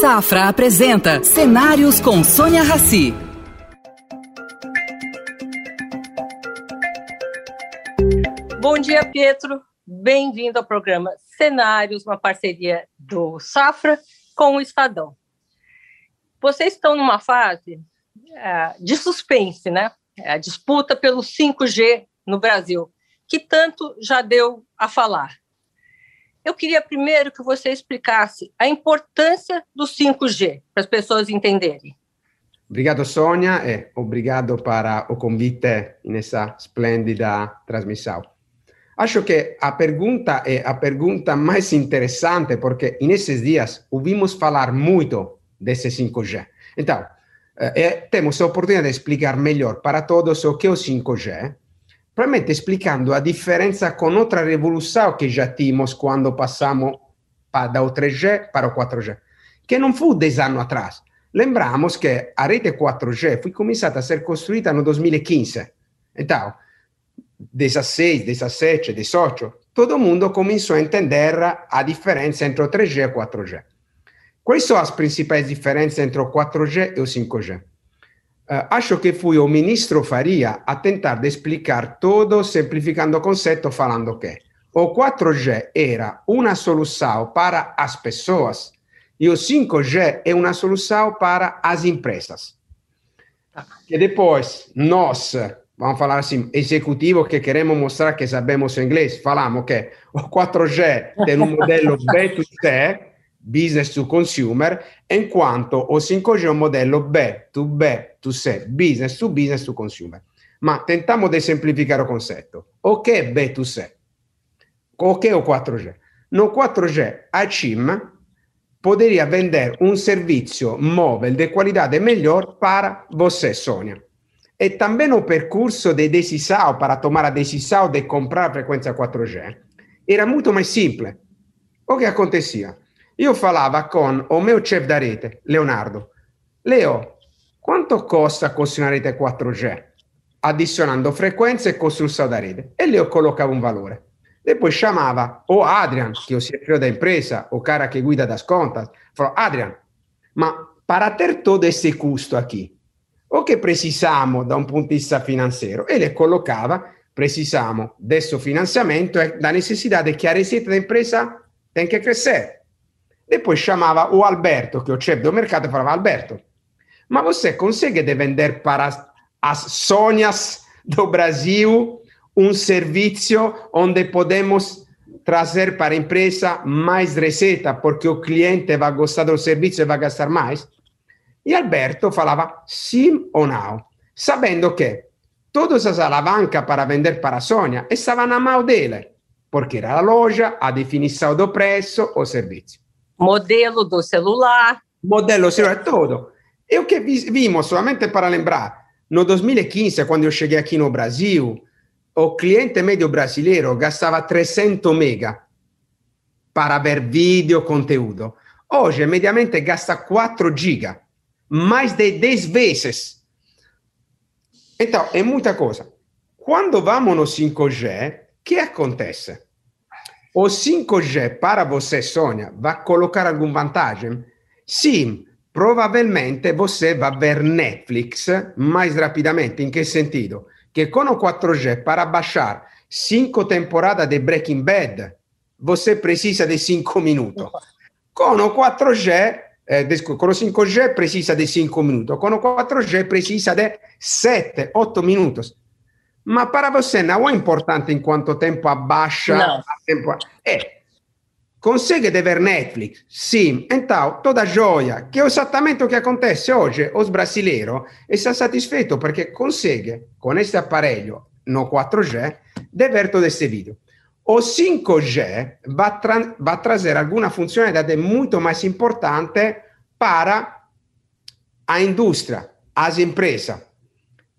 Safra apresenta Cenários com Sônia Rassi. Bom dia, Pietro. Bem-vindo ao programa Cenários, uma parceria do Safra com o Estadão. Vocês estão numa fase é, de suspense, né? É a disputa pelo 5G no Brasil, que tanto já deu a falar. Eu queria primeiro que você explicasse a importância do 5G, para as pessoas entenderem. Obrigado, Sônia, e obrigado para o convite nessa esplêndida transmissão. Acho que a pergunta é a pergunta mais interessante, porque nesses dias ouvimos falar muito desse 5G. Então, eh, temos a oportunidade de explicar melhor para todos o que é o 5G, provavelmente explicando a diferença com outra revolução que já tínhamos quando passamos da o 3G para o 4G, que não foi 10 anos atrás. Lembramos que a rete 4G foi começada a ser construída no 2015. Então, 16, 17, 18, todo mundo começou a entender a diferença entre o 3G e o 4G. Quais são as principais diferenças entre o 4G e o 5G? Uh, acho que fui o ministro Faria a tentar de explicar tudo simplificando o conceito, falando que o 4G era uma solução para as pessoas e o 5G é uma solução para as empresas. E depois, nós, vamos falar assim, executivo que queremos mostrar que sabemos inglês, falamos que o 4G tem um modelo B2C, business to consumer, in quanto o 5G è un modello B2B to C, business to business to consumer. Ma tentiamo di semplificare il concetto. O che è B2C? O che è o 4G? No 4G a CIM podría vender un servizio móvil de qualidade melhor para você, Sônia. E também o percurso de decisão para tomar a decisão de comprar a frequência 4G era muito mais simples. O que acontecia? Io falava con o mio chef da rete, Leonardo. Leo, quanto costa costruire una rete 4G? Addizionando frequenze e costruzione da rete. E Leo collocava un valore. E poi chiamava o Adrian, che è o CEO da impresa, o cara che guida da scontas. Falò, Adrian, ma para ter todo esse custo aqui, o che precisamos da un punto di vista finanziario? E le collocava, precisamos desse finanziamento e la necessità di che a da impresa tem que crescer. Depois chamava o Alberto, que é o chefe do mercado, e falava: Alberto, mas você consegue vender para as Sônias do Brasil um serviço onde podemos trazer para a empresa mais receita, porque o cliente vai gostar do serviço e vai gastar mais? E Alberto falava sim ou não, sabendo que todas as alavancas para vender para a Sônia estavam na mão dele, porque era a loja, a definição do preço, o serviço. Modelo do celular. Modelo celular, todo. Eu que vimos, solamente para lembrar, no 2015, quando eu cheguei aqui no Brasil, o cliente médio brasileiro gastava 300 mega para ver vídeo, conteúdo. Hoje, mediamente, gasta 4 giga, mais de 10 vezes. Então, é muita coisa. Quando vamos no 5G, o que acontece? O 5G para você, Sônia, vai colocar algum vantagem? Sim, provavelmente você vai ver Netflix mais rapidamente. Em que sentido? Que com o 4G, para baixar cinco temporadas de Breaking Bad, você precisa de 5 minutos. Com o 4G, eh, com o 5G precisa de 5 minutos. Com o 4G precisa de 7, 8 minutos. Ma para você não é importante em quanto tempo abaixa não. tempo. É, consegue de ver Netflix? Sim. Então, toda joia, que é exatamente o que acontece hoje. Os brasileiros estão satisfeitos porque consegue, com este aparelho no 4G, de ver todo esse vídeo. O 5G vai, tra vai trazer alguma funcionalidade muito mais importante para a indústria, as empresas.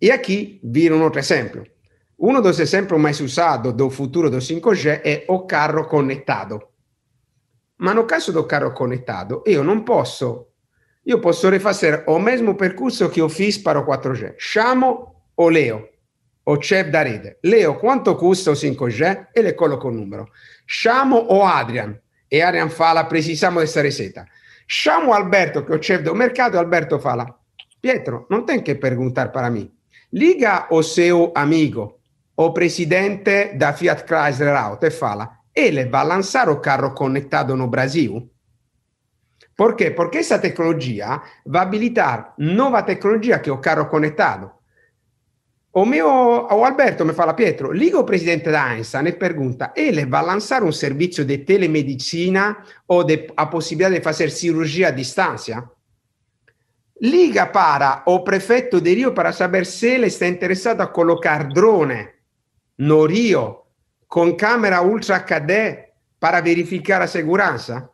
E aqui vira um outro exemplo. Um dos exemplos mais usados do futuro do 5G é o carro conectado. Ma no caso do carro conectado, io non posso, io posso rifazer o mesmo percorso che ho fiz para o 4G. Chamo o Leo, o chef da rete. Leo, quanto custa o 5G? E le coloco il numero. Chamo o Adrian, e Adrian fala, precisamos dessa receita. Chamo Alberto, che é o chefe do mercado, Alberto fala, Pietro, não tem que perguntar para mim. Liga o seu amigo, o presidente da Fiat Chrysler Auto e fala, ele vai lançar o carro conectado no Brasil? Quê? Porque essa tecnologia vai habilitar nova tecnologia que é o carro conectado. O meu o Alberto mi fala Pietro, liga o presidente da Einstein e pergunta, ele vai lançar um serviço de telemedicina ou de, a possibilidade de fazer cirurgia à distância? Liga para o prefeito de Rio para saber se ele está interessado a colocar drone no Rio com câmera Ultra HD para verificar a segurança?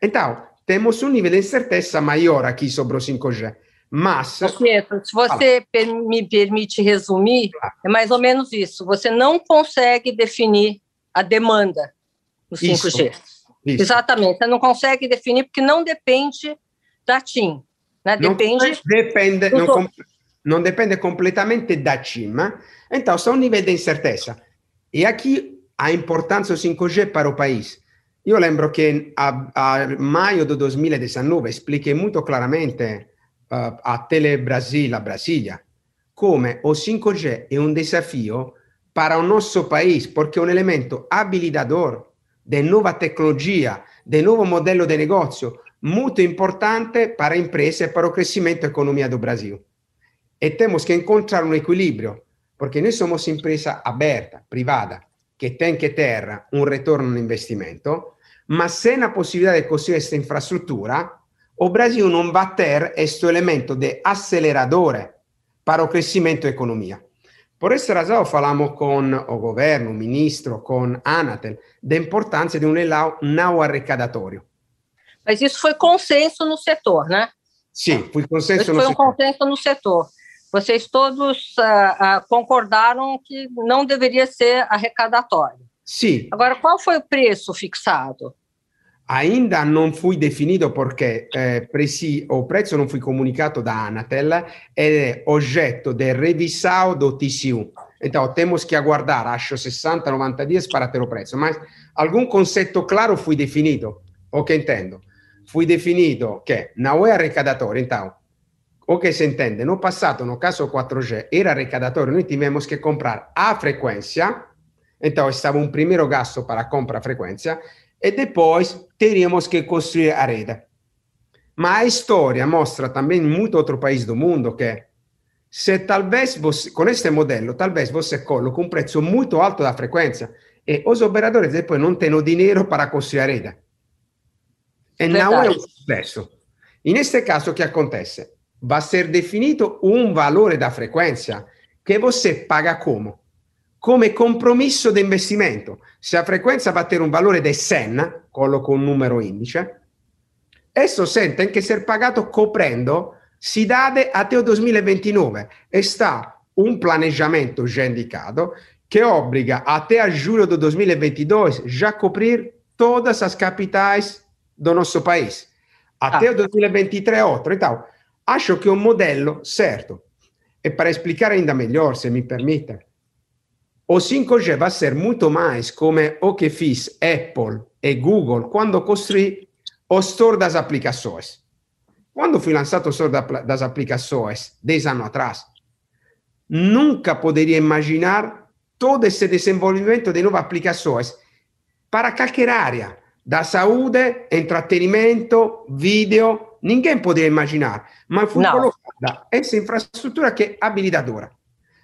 Então, temos um nível de incerteza maior aqui sobre o 5G. Mas. Pietro, se você me permite resumir, é mais ou menos isso. Você não consegue definir a demanda no 5G. Isso. Exatamente. Você não consegue definir porque não depende da TIM. Né? Depende. Não depende, não, com, não depende completamente da TIM. Então, são níveis de incerteza. E a importância do 5G para o país. Io lembro che a, a maio del 2019 expliquei molto chiaramente uh, a Tele Brasil, a Brasilia, come o 5G è un desafio para o nostro paese perché è un elemento habilitador di nuova tecnologia, di nuovo modello di negozio molto importante para imprese e para o crescimento da economia do Brasil. E temos que encontrar um equilíbrio, porque nós somos empresa aberta, privada, que tem que ter um retorno no investimento, ma se na possibilidade de construir esta infraestrutura, o Brasil não vai ter este elemento de acelerador para o crescimento economia. Por essa razão, falamos com o governo, o ministro, com Anatel, da importância de um leilão não arrecadatório. Mas isso foi consenso no setor, né? Sim, foi consenso isso no foi setor. Foi um consenso no setor. Vocês todos uh, uh, concordaram que não deveria ser arrecadatório. Sim. Agora, qual foi o preço fixado? Ainda non fu definito perché eh, presi, o prezzo non fu comunicato da Anatel ed è oggetto del do TCU. Então, temos que aguardar, acho, 60, 90 dias para ter o preço. Mas algum conceito claro foi definido. O que entendo? Foi definido che não é arrecadatório. Então, o que se entende? No passato, no caso 4G, era arrecadatório. Noi tivemos que comprar a frequência então, estava um primeiro gasto para compra frequência e depois teríamos que construir a rede. Mas a história mostra também em muito outro país do mundo que se talvez você, com este modelo, talvez você coloque um preço muito alto da frequência e os operadores depois não têm dinheiro para construir a rede. E não é um sucesso. In questo caso, o que acontece? Vai ser definido um valore da frequência que você paga como? come compromesso di investimento. Se la frequenza va a avere un valore di SEN, colloco un numero indice, esso sente che essere pagato coprendo si dade a te 2029 e sta un planeggiamento già indicato che obbliga a te a giugno del 2022 già coprire tutte le capitali del nostro paese. A ah. te 2023 outro. Então, acho che un modello certo. E per spiegare ainda melhor, se mi permette, O 5G vai ser muito mais como o que fez Apple e Google quando construí o Store das Aplicações. Quando foi lançado o Store das Aplicações, 10 anos atrás, nunca poderia imaginar todo esse desenvolvimento de novas aplicações para qualquer área, da saúde, entretenimento, vídeo, ninguém poderia imaginar, mas foi colocada essa infraestrutura que é habilitadora.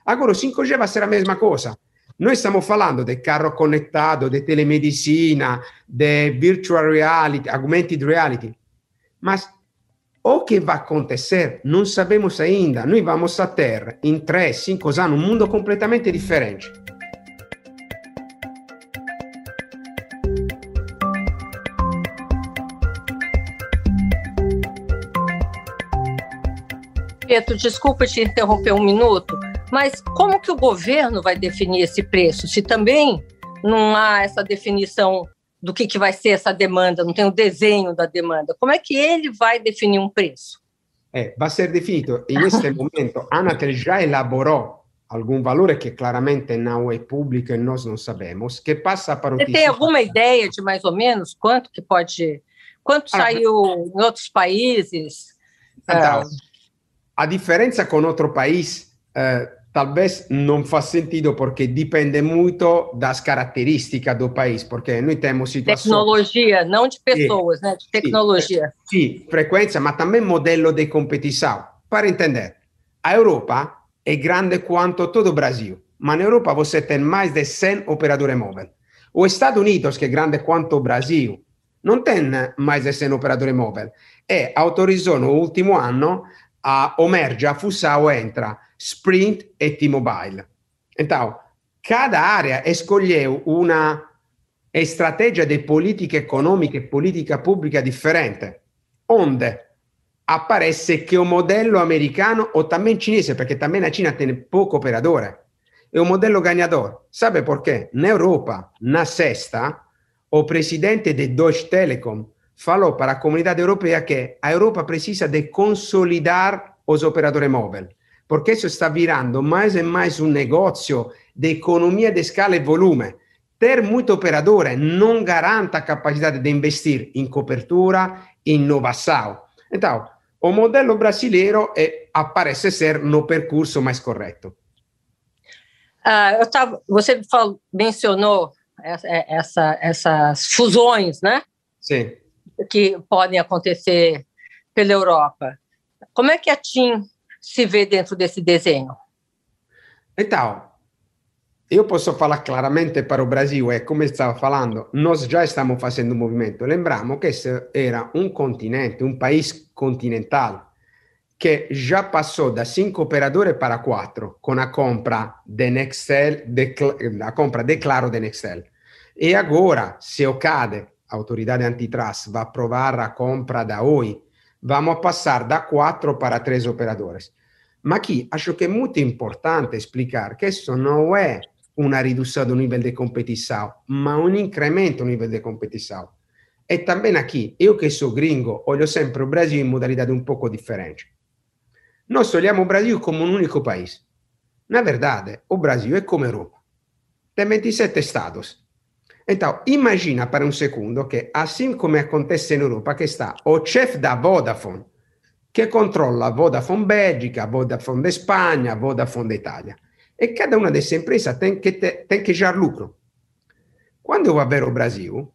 Agora o 5G vai ser a mesma coisa. Noi stiamo parlando del carro connettato, di telemedicina, di virtual reality, augmented reality, ma o che va a acontecer non sabemos ainda. Noi vamos a ter in 3-5 anni un mondo completamente differente. Pietro, desculpa te interromper um minuto, Mas como que o governo vai definir esse preço? Se também não há essa definição do que, que vai ser essa demanda, não tem o desenho da demanda, como é que ele vai definir um preço? É, vai ser definido. In questo momento, Anatel já elaborou algum valor que claramente não é público e nós não sabemos, que passa para o Você tem alguma ideia de mais ou menos quanto que pode Quanto ah, saiu em outros países? Então, uh, a diferença com outro país uh, talvez não faz sentido porque dipende muito das características do país, porque nós temos situações... Tecnologia, não de pessoas, né? De tecnologia. Sim, frequência, mas também modelo de competição. Para entender, a Europa é grande quanto todo o Brasil, mas na Europa você tem mais de 100 operadores móveis. Os Estados Unidos, que é grande quanto o Brasil, não tem mais de 100 operadores móveis e autorizou no último ano a emerge, a entra Sprint e T-Mobile. Então, cada área escolheu uma estratégia de política econômica e política pública diferente, onde aparece que o modelo americano ou também chinese, porque também a China tem pouco operadore, é um modelo ganhador. Sabe quê? Na Europa, na sexta, o presidente de Deutsche Telekom falou para a comunidade europeia que a Europa precisa de consolidar os operadores móveis porque isso está virando mais e mais um negócio de economia de escala e volume. Ter muito operador não garante a capacidade de investir em cobertura e inovação. Então, o modelo brasileiro é, parece ser no percurso mais correto. Ah, eu tava, você falou, mencionou essa, essa, essas fusões, né? Sim. Que podem acontecer pela Europa. Como é que a TIM se vê dentro desse desenho? Então, eu posso falar claramente para o Brasil, e come estava falando, nós já estamos fazendo um movimento. Lembramos que esse era um continente, um país continental, que já passou da cinco operadores para quatro, com a compra de Nextel, de, a compra de Claro de Nextel. E agora, se o CADE, a autoridade antitrust, vai aprovar a compra da Oi, vamos passar da quatro para três operadores. Mas aqui acho que é muito importante explicar que isso não é uma redução do nível de competição, mas um incremento no nível de competição. E também aqui, eu que sou gringo, olho sempre o Brasil em modalidade um pouco diferente. Nós olhamos o Brasil como um único país. Na verdade, o Brasil é como a Europa. Tem 27 estados. Então, imagina para um segundo que, assim como acontece na Europa, que está o chefe da Vodafone, che controlla Vodafone Belgica, Vodafone de Espanha, Vodafone de Itália. E cada uma dessas empresas tem que, ter, tem que gerar lucro. Quando vai ver o Brasil,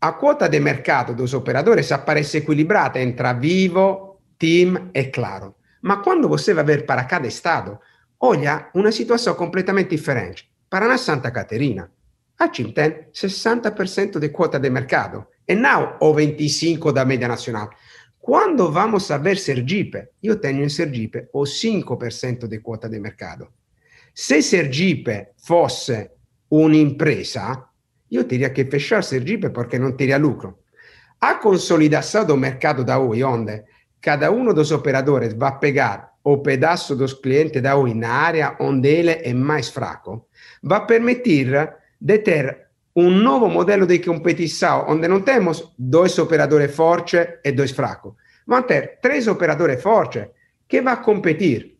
a quota de mercado dos operadores aparece equilibrada entre Vivo, TIM e Claro. Ma quando você vai ver para cada estado, olha uma situação completamente diferente. Paraná Santa Caterina, a TIM tem 60% de quota de mercado e não o 25% da média nacional. Quando vamos a ver Sergipe, io tenho in Sergipe o 5% di quota di mercato. Se Sergipe fosse un'impresa, io diria che fechar Sergipe perché non teria lucro. A consolidação do mercado da Oi, onde cada um dos operadores vai pegar o pedaço dos clientes da Oi na área onde ele é mais fraco, vai permitir de ter um novo modelo de competição, onde não temos dois operadores fortes e dois fracos. Vamos ter três operadores fortes que vão competir.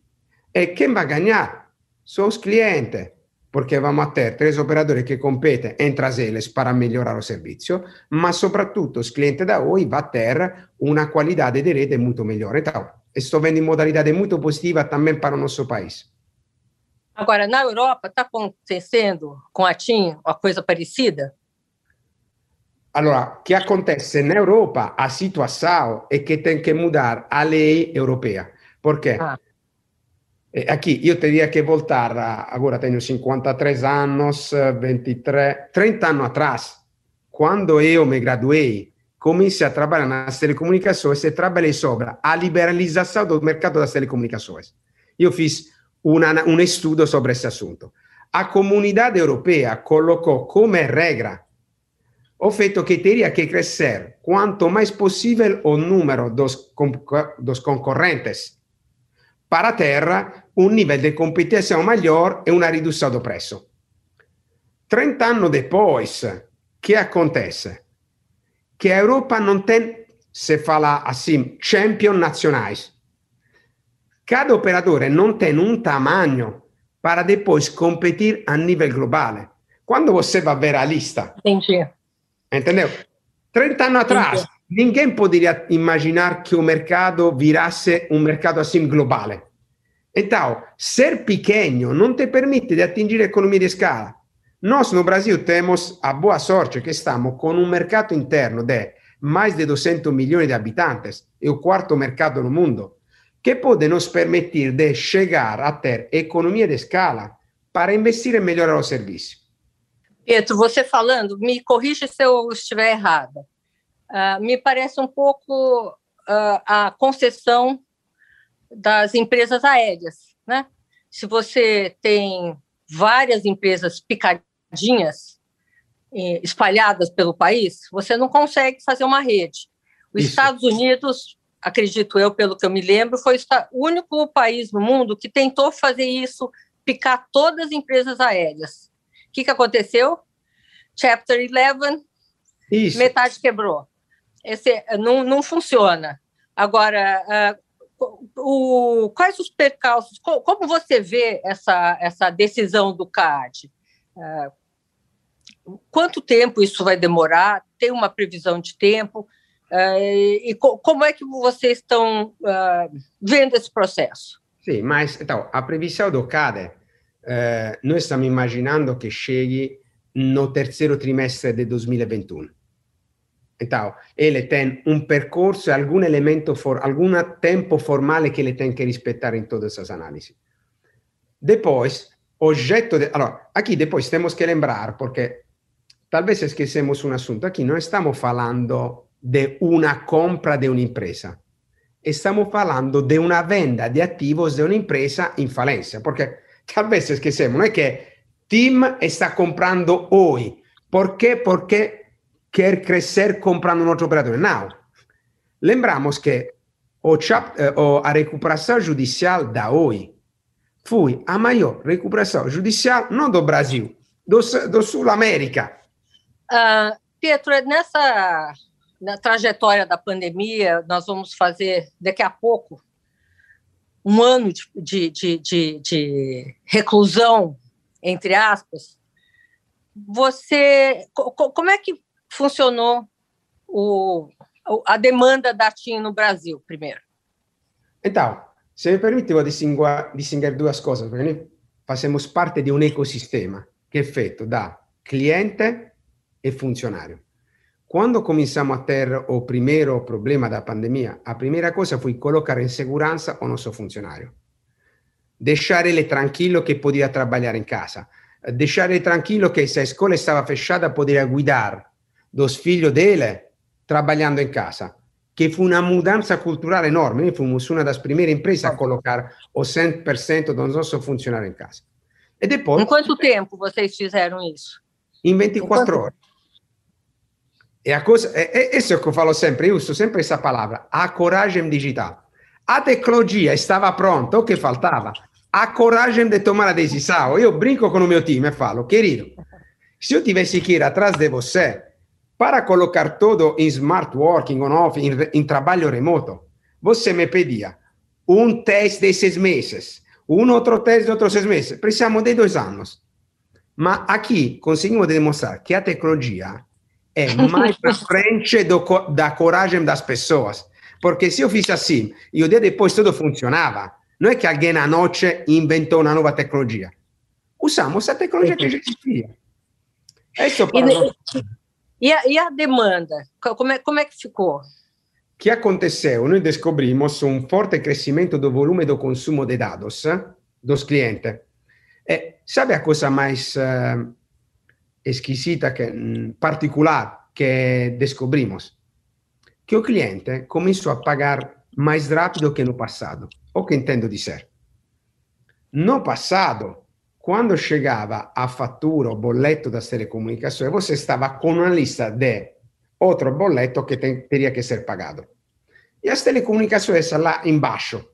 E quem vai ganhar? São os clientes, porque vamos ter três operadores que competem entre eles para melhorar o serviço, mas, sobretudo, os clientes da Oi vão ter uma qualidade de rede muito melhor. Então, estou vendo em modalidade muito positiva também para o nosso país. Agora, na Europa, está acontecendo com a TIM uma coisa parecida? Allora, che acontece in Europa a situação é que tem que mudar a lei europeia. Porque ah. aqui io te diria che voltar, agora tenho 53 anos, 23, 30 anos atrás, quando eu me graduei, comecei a trabalhar nas telecomunicações e trabalhei sobre a liberalização do mercado das telecomunicações. Eu fiz una, um estudo sobre esse assunto. A comunidade europeia colocou como regra o feito que teria que crescer quanto mais possível o número dos, dos concorrentes para ter um nível de competição maior e uma redução do preço. 30 anos depois, que acontece? Que a Europa não tem, se fala assim, champion nacionais. Cada operador não tem um tamanho para depois competir a nível global. Quando você vai ver a lista, Entendi. Entendeu? 30 anos atrás, ninguém poderia imaginar que o mercado virasse um mercado assim global. Então, ser pequeno não te permite de atingir economia de escala. Nós no Brasil temos a boa sorte que estamos com um mercado interno de mais de 200 milhões de habitantes, é o quarto mercado no mundo, que pode nos permitir de chegar a ter economia de escala para investir e melhorar o serviço. Pietro, você falando, me corrija se eu estiver errada. Uh, me parece um pouco uh, a concessão das empresas aéreas, né? Se você tem várias empresas picadinhas eh, espalhadas pelo país, você não consegue fazer uma rede. Os Isso. Estados Unidos, acredito eu, pelo que eu me lembro, foi o único país no mundo que tentou fazer isso, picar todas as empresas aéreas. O que, que aconteceu? Chapter 11, Isso. metade quebrou. Esse não, não funciona. Agora, uh, o, quais os percalços? Como você vê essa, essa decisão do CAD? Uh, quanto tempo isso vai demorar? Tem uma previsão de tempo? Uh, e co como é que vocês estão vendo esse processo? Sim, mas então, a previsão do CAD, nós estamos imaginando que chegue no terceiro trimestre de 2021. Então, ele tem um percurso e algum elemento, for, algum tempo formal que ele tem que respeitar em todas essas análises. Depois, objeto de... Allora, aqui depois temos que lembrar, porque talvez esquecemos um assunto, aqui não estamos falando de uma compra de uma empresa, estamos falando de uma venda de ativos de uma empresa em falência, porque talvez esquecemos, não é que Tim está comprando hoy. ¿Por qué? Porque quer crecer comprando un otro operador. Now, lembramos que o, chap, eh, o a recuperação judicial da hoje foi a maior recuperação judicial não do Brasil, do, do Sul América. Uh, Pietro, nessa na trajetória da pandemia, nós vamos fazer daqui a pouco um ano de, de, de, de, reclusão entre aspas, você como é que funcionou o, a demanda da TIM no Brasil, primeiro? Então, se me permite, vou distinguir duas coisas, porque nós fazemos parte de um ecossistema que é feito da cliente e funcionário. Quando começamos a ter o primeiro problema da pandemia, a primeira coisa foi colocar em segurança o nosso funcionário deixar ele tranquilo que podia trabalhar em casa, deixar ele tranquilo que se a escola estava fechada poderia cuidar dos filhos dele trabalhando em casa. Que foi uma mudança cultural enorme. Nós fomos uma das primeiras empresas a colocar o 100% dos nossos funcionários em casa. E depois, em quanto tempo vocês fizeram isso? Em 24 em horas. E a coisa, é, isso que eu falo sempre, eu uso sempre essa palavra, a coragem digital. A tecnologia estava pronta, o que faltava? A coragem de tomar a decisão. Eu brinco com o meu time e falo, querido, se eu tivesse que ir atrás de você para colocar tudo em smart working, on off, em, em trabalho remoto, você me pedia um teste de seis meses, um outro teste de outros seis meses. Precisamos de dois anos. Mas aqui conseguimos demonstrar que a tecnologia é mais à frente do, da coragem das pessoas. Porque se eu fiz assim e o dia depois tudo funcionava, não é que alguém na noite inventou uma nova tecnologia. Usamos a tecnologia que já existia. Isso é e, e, a, e a demanda? Como é, como é que ficou? O que aconteceu? Nós descobrimos um forte crescimento do volume do consumo de dados eh, dos clientes. E sabe a coisa mais uh, esquisita, que, mm, particular que descobrimos? que o cliente começou a pagar mais rápido que no passado. O que entendo dizer? No passado, quando chegava a fatura, o boleto das telecomunicações, você estava com uma lista de outro que tem, teria que ser pagado. E as telecomunicações lá embaixo.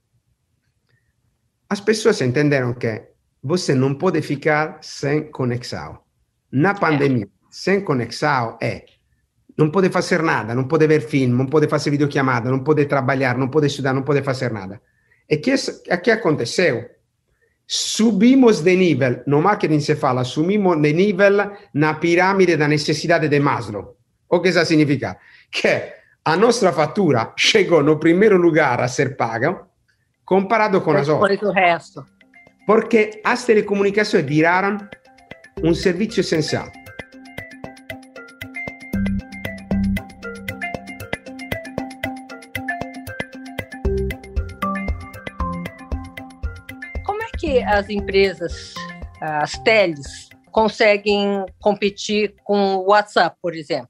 As pessoas entenderam que você não pode ficar sem conexão. Na pandemia, sem conexão é não pode fazer nada, não pode ver filme, não pode fazer videochamada, não pode trabalhar, não pode estudar, não pode fazer nada. E que, que aconteceu? Subimos de nível, no marketing se fala, subimos de nível na pirâmide da necessidade de Maslow. O que isso significa? Que a nossa fatura chegou no primeiro lugar a ser paga, comparado com as outras. Por o resto. Porque as telecomunicações viraram um serviço essencial. Como é que as empresas, as teles, conseguem competir com o WhatsApp, por exemplo,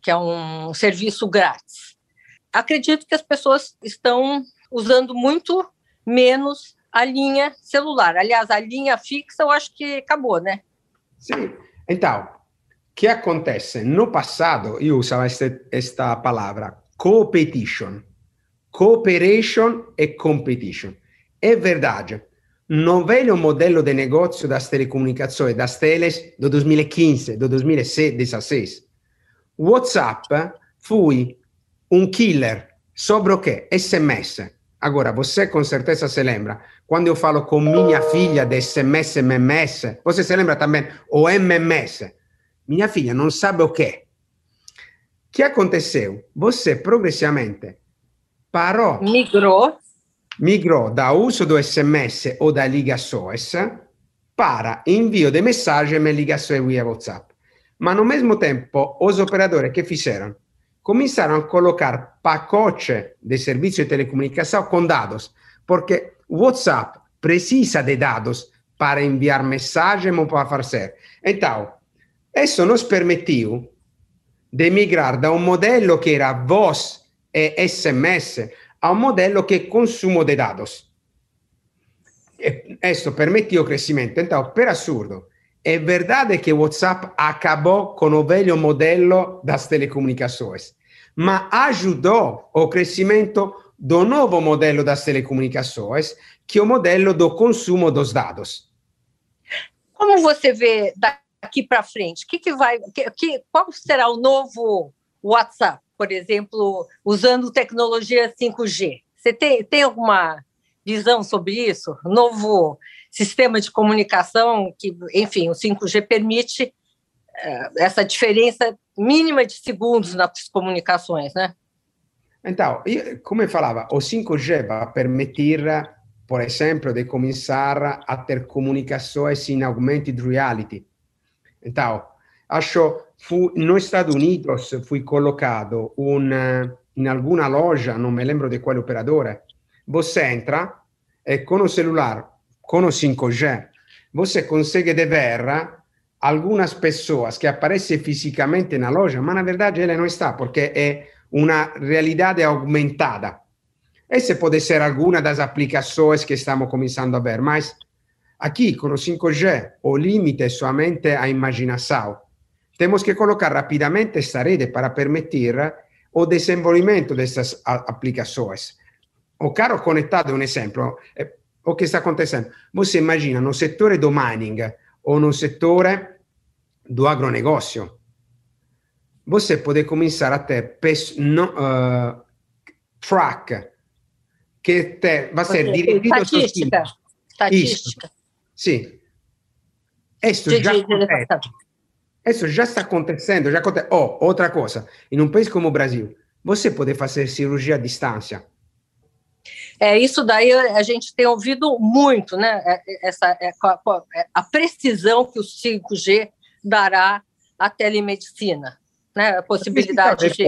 que é um serviço grátis? Acredito que as pessoas estão usando muito menos a linha celular. Aliás, a linha fixa eu acho que acabou, né? Sim. Então, que acontece? No passado, eu usava esta palavra, competition. Cooperation e competition. É verdade. No velho modelo de negócio das telecomunicações, das teles do 2015, do 2016, WhatsApp foi um killer sobre o? SMS. Agora, você com certeza se lembra, quando eu falo com minha filha de SMS, MMS, você se lembra também o MMS. Minha filha não sabe o que. O que aconteceu? Você progressivamente parou. Migrou. Migrou da uso do SMS ou da ligações para envio de mensagem e ligações via WhatsApp. Mas, ao mesmo tempo, os operadores que fizeram? Começaram a colocar pacote de serviço de telecomunicação com dados, porque WhatsApp precisa de dados para enviar mensagem ou para fazer. Então, isso nos permitiu de migrar da um modelo que era voz e SMS a um modelo que é consumo de dados. Isso permitiu o crescimento. Então, per assurdo, é verdade que o WhatsApp acabou com o velho modelo das telecomunicações, mas ajudou o crescimento do novo modelo das telecomunicações, que é o modelo do consumo dos dados. Como você vê daqui para frente? Que que vai, que, que, qual será o novo WhatsApp, por exemplo, usando tecnologia 5G? Você tem, tem alguma visão sobre isso? Novo sistema de comunicação que, enfim, o 5G permite uh, essa diferença mínima de segundos nas comunicações, né? Então, como eu falava, o 5G vai permitir, por exemplo, de começar a ter comunicações em augmented reality. Então, acho fu, nos Estados Unidos foi colocado um, em alguma loja, não me lembro de qual operador, você entra e com o celular com o 5G, você consegue ver algumas pessoas que aparecem fisicamente na loja, mas na verdade ela não está, porque é uma realidade aumentada. Essa pode ser alguma das aplicações que estamos começando a ver, mas aqui com o 5G o limite é somente a imaginação. Temos que colocar rapidamente esta rede para permitir o desenvolvimento dessas aplicações. O carro conectado é um exemplo o che sta acontecendo? Você imagina no settore do mining ou no settore do agronegócio, você pode começar a ter no, uh, track que te, vai ser dirigido Estatística. Estatística. Sì. Questo già, Isso já está acontecendo. Já aconte... Oh, outra coisa. Em um país como o Brasil, você pode fazer cirurgia à distância. É, isso daí a gente tem ouvido muito, né? É, é, essa, é, a precisão que o 5G dará à telemedicina, né? A possibilidade de.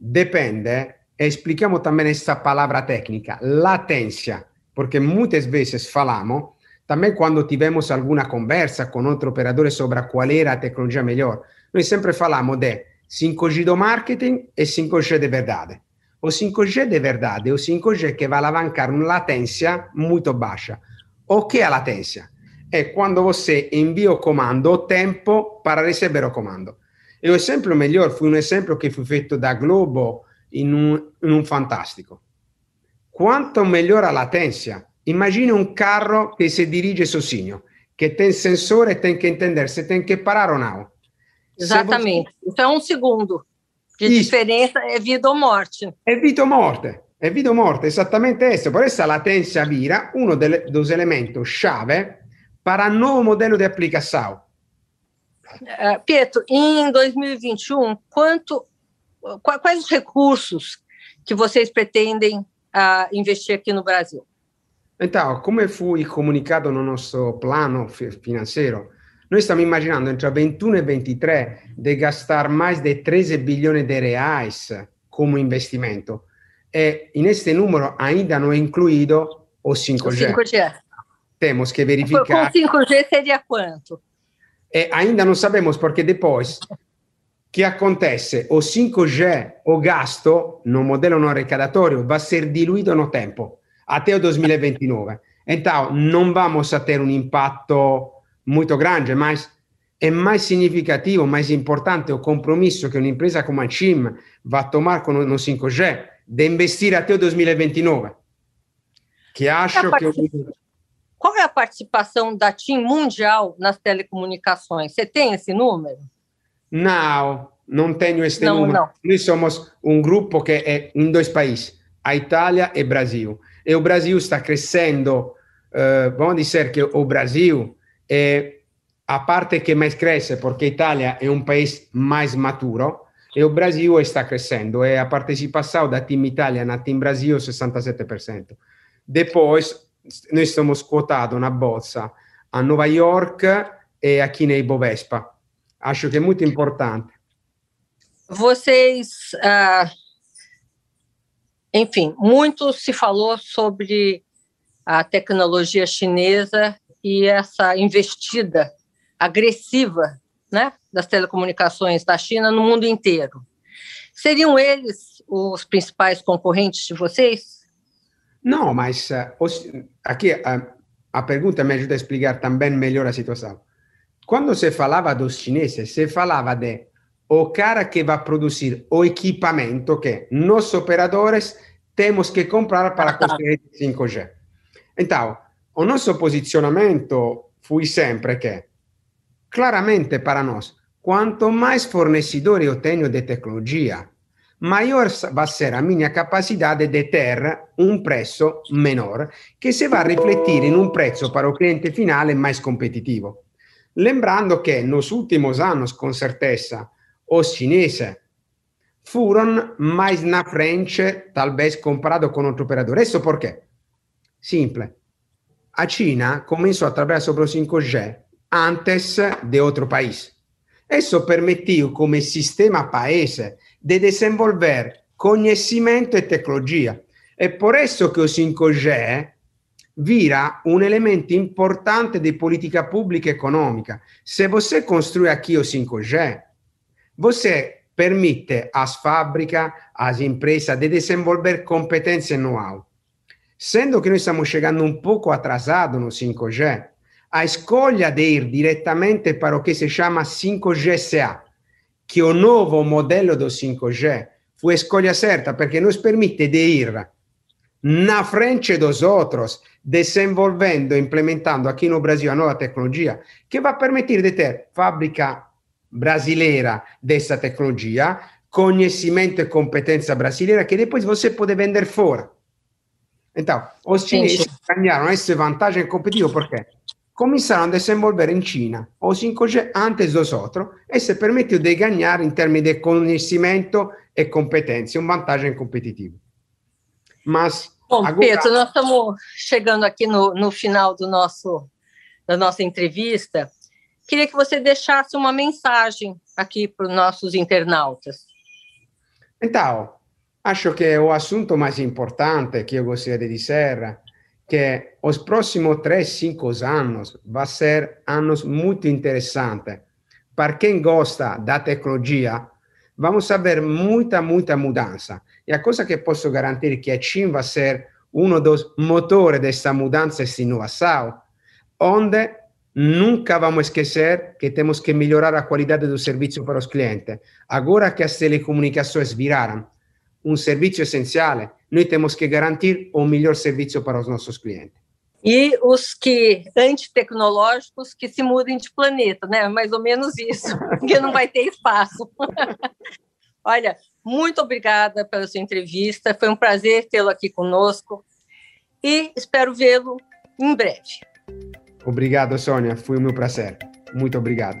Depende, explichiamo também essa palavra técnica, latência, porque muitas vezes falamos, também quando tivemos alguma conversa com outro operador sobre qual era a tecnologia melhor, nós sempre falamos de 5G do marketing e 5G de verdade. O 5G de verdade é o 5G que vai alavancar uma latência muito baixa. O que é a latência? É quando você envia o comando, o tempo para receber o comando. E o exemplo melhor foi um exemplo que foi feito da Globo in un, in un fantastico. Quanto melhor a latência, imagine um carro que se dirige sozinho, que tem sensor e tem que entender se tem que parar ou não. Exatamente. Você... Então, um segundo. De Isso. differenza è vita morte. É vida ou morte, É vida ou morte, esattamente questo. Por questa latenza vira, uno delle, dos elementos chave para novo modelo de aplicação. Uh, eh, Pietro, em 2021, quanto, quais os recursos que vocês pretendem uh, investir aqui no Brasil? Então, como foi comunicado no nosso plano financeiro, noi stiamo immaginando entre 21 e 23 di gastare mais de 13 bilioni di reais come investimento. E in este numero ainda não é incluído o 5G. O 5G. Temos que verificar. Com 5G seria quanto? E ainda não sabemos, porque depois que acontece? O 5G, o gasto no modelo não arrecadatório, vai ser diluído no tempo, até o 2029. Então, não vamos ter um impacto muito grande, mas é mais significativo, mais importante o compromisso que un'impresa come a CIM vai tomar com o 5G de investir até o 2029. Que acho que. Qual é a participação da TIM mundial nas telecomunicações? Você tem esse número? Não, não tenho esse não, número. Não. Nós somos um grupo que é em dois países, a Itália e o Brasil. E o Brasil está crescendo. Uh, vamos dizer que o Brasil é a parte que mais cresce, porque a Itália é um país mais maturo e o Brasil está crescendo. E a participação da Team Itália na Team Brasil é 67%. Depois, nós estamos cotados na bolsa a Nova York e aqui na Ibovespa. Acho que é muito importante. Vocês, ah, enfim, muito se falou sobre a tecnologia chinesa e essa investida agressiva né, das telecomunicações da China no mundo inteiro. Seriam eles os principais concorrentes de vocês? Não, mas uh, aqui uh, a pergunta me ajuda a explicar também melhor a situação. Quando se falava dos chineses, se falava de o cara que vai produzir o equipamento que nós operadores temos que comprar para construir 5G. Então, o nosso posicionamento foi sempre que, claramente para nós, quanto mais fornecedor eu tenho tecnologia, maior vai ser a minha capacidade de ter um preço menor, que se vai refletir em um preço para o cliente finale mais competitivo. Lembrando que nos últimos anos, com certeza, os chineses foram mais na frente, talvez comparado com outro operador. Isso por quê? Simples. A China começou a trabalhar sobre o 5G antes de outro país. Isso permitiu, como sistema paese, de desenvolver conhecimento e tecnologia. É por isso que o 5G vira um elemento importante de política pública e econômica. Se você construir aqui o 5G, você permite às fábricas, às empresas, de desenvolver competência e know-how. Sendo que nós estamos chegando um pouco atrasados no 5G, a escolha de ir direttamente para o que se chama 5G SA, que o novo modelo do 5G fu a escolha certa perché nos permite de ir na frente dos outros, desenvolvendo, implementando aqui no Brasil a nova tecnologia, que vai permitir de ter fábrica brasileira dessa tecnologia, conhecimento e competência brasileira, que depois você pode vender fora. Então, os chineses ganharam essa vantagem competitiva porque começaram a desenvolver em China o 5G antes dos outros e se permitiu de ganhar em termos de conhecimento e competência, uma vantagem competitiva. Mas Bom, agora... Pedro, nós estamos chegando aqui no, no final do nosso, da nossa entrevista. Queria que você deixasse uma mensagem aqui para os nossos internautas. Então, acho que o assunto mais importante que eu gostaria de dizer que os próximos 3, 5 anos vão ser anos muito interessantes. Para quem gosta da tecnologia, vamos ver muita, muita mudança. E a coisa que posso garantir é que a CIM vai ser um dos motores dessa mudança e inovação, onde nunca vamos esquecer que temos que melhorar a qualidade do serviço para os clientes. Agora que as telecomunicações viraram um serviço essencial, nós temos que garantir o melhor serviço para os nossos clientes. E os que antitecnológicos que se mudem de planeta, né? Mais ou menos isso, porque não vai ter espaço. Olha, muito obrigada pela sua entrevista, foi um prazer tê-lo aqui conosco e espero vê-lo em breve. Obrigado, Sônia, foi o meu prazer. Muito obrigado.